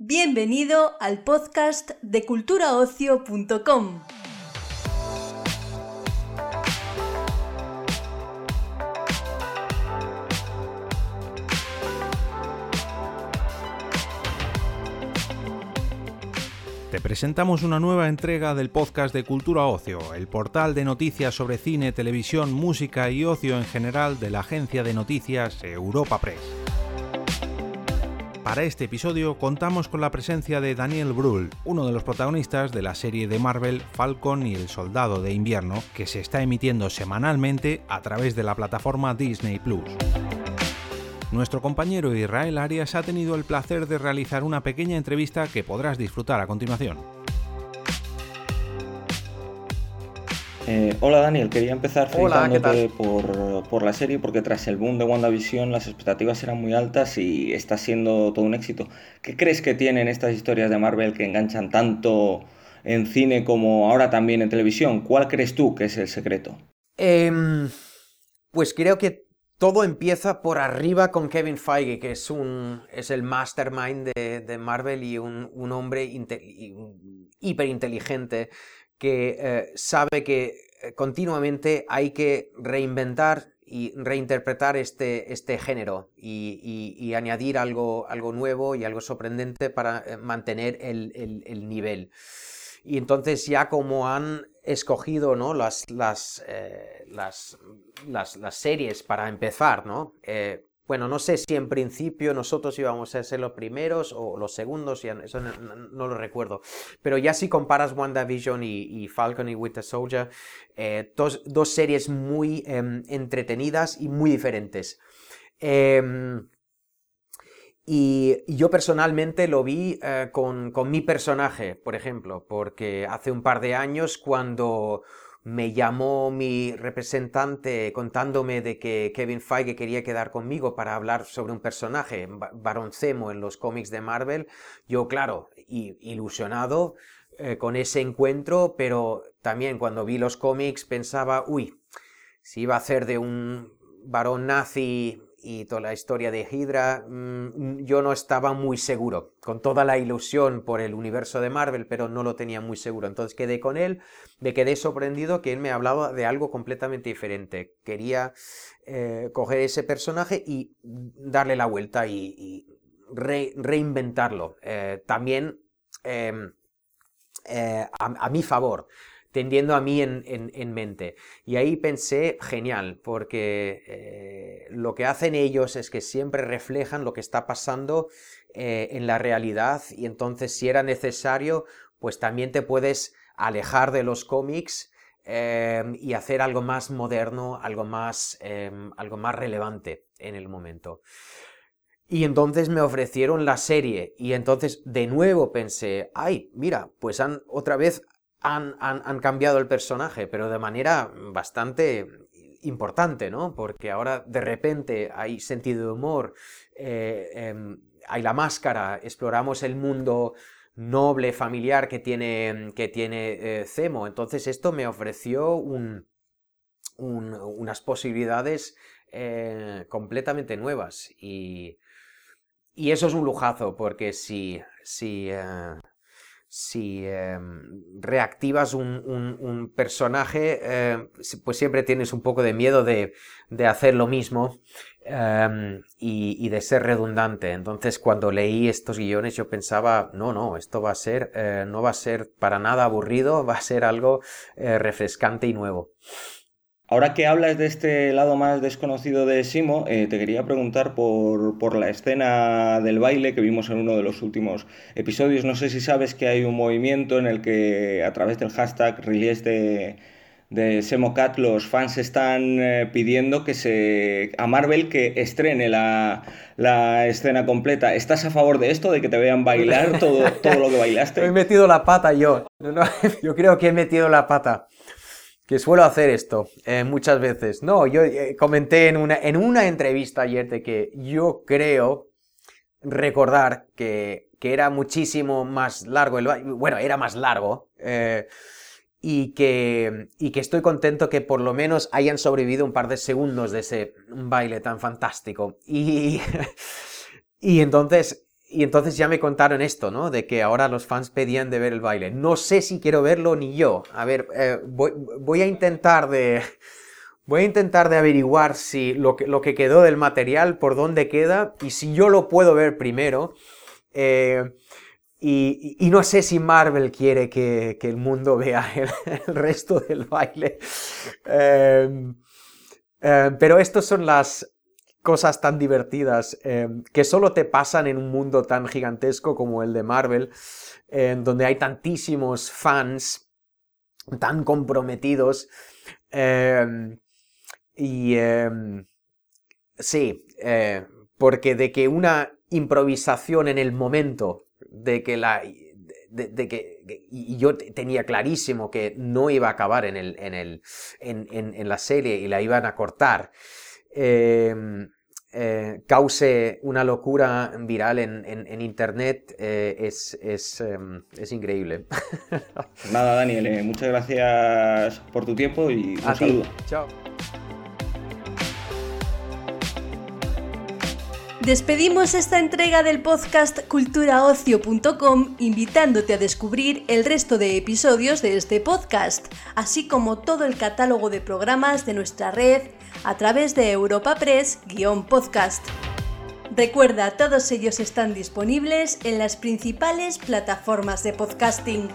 Bienvenido al podcast de culturaocio.com. Te presentamos una nueva entrega del podcast de Cultura Ocio, el portal de noticias sobre cine, televisión, música y ocio en general de la agencia de noticias Europa Press. Para este episodio contamos con la presencia de Daniel Brühl, uno de los protagonistas de la serie de Marvel Falcon y el Soldado de Invierno, que se está emitiendo semanalmente a través de la plataforma Disney Plus. Nuestro compañero Israel Arias ha tenido el placer de realizar una pequeña entrevista que podrás disfrutar a continuación. Eh, hola Daniel, quería empezar felicitándote por, por, la serie porque tras el boom de WandaVision las expectativas eran muy altas y está siendo todo un éxito. ¿Qué crees que tienen estas historias de Marvel que enganchan tanto en cine como ahora también en televisión? ¿Cuál crees tú que es el secreto? Em, pues creo que todo empieza por arriba con Kevin Feige, que es, un, es el mastermind de, de Marvel y un, un hombre hiperinteligente que eh, sabe que continuamente hay que reinventar y reinterpretar este, este género y, añadir algo, algo, nuevo y algo sorprendente para eh, mantener el, el, el, nivel. Y entonces ya como han escogido ¿no? las, las, las, las, series para empezar, ¿no? Bueno, no sé si en principio nosotros íbamos a ser los primeros o los segundos, eso no, lo recuerdo. Pero ya si comparas WandaVision y, Falcon y Winter Soldier, eh, dos, series muy em, entretenidas y muy diferentes. Em, y yo personalmente lo vi eh, con mi personaje, por ejemplo, porque hace un par de años cuando me llamó mi representante contándome de que Kevin Feige quería quedar conmigo para hablar sobre un personaje, Baron Zemo en los cómics de Marvel. Yo, claro, ilusionado eh, con ese encuentro, pero también cuando vi los cómics pensaba, uy, si iba a hacer de un varón nazi y toda la historia de Hydra, mm, yo no estaba muy seguro, con toda la ilusión por el universo de Marvel, pero no lo tenía muy seguro. Entonces quedé con él, me quedé sorprendido que él me hablaba de algo completamente diferente. Quería eh, coger ese personaje y darle la vuelta y, reinventarlo. Eh, también em, eh, a mi favor tendiendo a mí en, mente. Y ahí pensé, genial, porque lo que hacen ellos es que siempre reflejan lo que está pasando eh, en la realidad y entonces si era necesario, pues también te puedes alejar de los cómics em, y hacer algo más moderno, algo más, em, algo más relevante en el momento. Y entonces me ofrecieron la serie y entonces de nuevo pensé, ay, mira, pues han otra vez han, cambiado el personaje, pero de manera bastante importante, ¿no? Porque ahora de repente hay sentido de humor, eh, em, hay la máscara, exploramos el mundo noble, familiar que tiene, que tiene Cemo. Eh, entonces esto me ofreció unas posibilidades eh, completamente nuevas y, y, eso es un lujazo porque si, si si em, reactivas un, personaje, em, pues siempre tienes un poco de miedo de, hacer lo mismo em, y, de ser redundante. Entonces, cuando leí estos guiones, yo pensaba, no, no, esto va a ser, eh, no va a ser para nada aburrido, va a ser algo eh, refrescante y nuevo. Ahora que hablas de este lado más desconocido de Simo, eh, te quería preguntar por, la escena del baile que vimos en uno de los últimos episodios. No sé si sabes que hay un movimiento en el que a través del hashtag release de, de Semocat los fans están eh, pidiendo que se a Marvel que estrene la, escena completa. ¿Estás a favor de esto, de que te vean bailar todo, todo lo que bailaste? he metido la pata yo. yo creo que he metido la pata que suelo hacer esto eh, muchas veces. No, yo eh, comenté en una, en una entrevista ayer de que yo creo recordar que, que era muchísimo más largo, el bueno, era más largo, eh, y, que, y que estoy contento que por lo menos hayan sobrevivido un par de segundos de ese baile tan fantástico. Y, y entonces y entonces ya me contaron esto, ¿no? De que ahora los fans pedían de ver el baile. No sé si quiero verlo ni yo. A ver, eh, voy, a intentar de... Voy a intentar de averiguar si lo que, lo que quedó del material, por dónde queda, y si yo lo puedo ver primero. Eh, y, no sé si Marvel quiere que, el mundo vea el, resto del baile. Em, em, pero estas son las cosas tan divertidas em, que solo te pasan en un mundo tan gigantesco como el de Marvel, en donde hay tantísimos fans tan comprometidos. y sí, eh, porque de que una improvisación en el momento de que la... De, que, y yo tenía clarísimo que no iba a acabar en, el, en, el, en, la serie y la iban a cortar. Em, eh, cause una locura viral en, internet eh, es, es, em, es, increíble. Nada, Daniel, eh, muchas gracias por tu tiempo y un saludo. Chao. Despedimos esta entrega del podcast culturaocio.com invitándote a descubrir el resto de episodios de este podcast, así como todo el catálogo de programas de nuestra red a través de Europa Press-podcast. Recuerda, todos ellos están disponibles en las principales plataformas de podcasting.